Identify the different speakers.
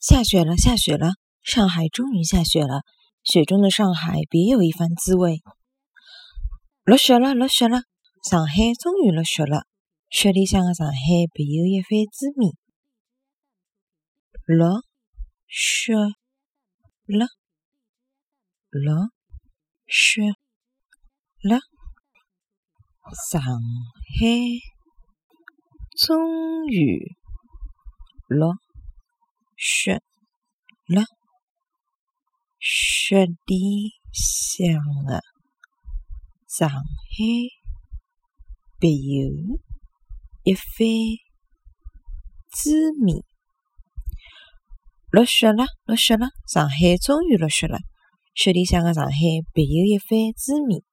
Speaker 1: 下雪了，下雪了！上海终于下雪了，雪中的上海别有一番滋味。
Speaker 2: 落雪了，落雪了！上海终于落雪了，雪里向的上海别有一番滋味。
Speaker 1: 落雪了，落雪了！上海终于落。雪了，雪里向的上海别有一番滋味。
Speaker 2: 落雪了，落雪了，上海终于落雪了，雪里向的上海别有一番滋味。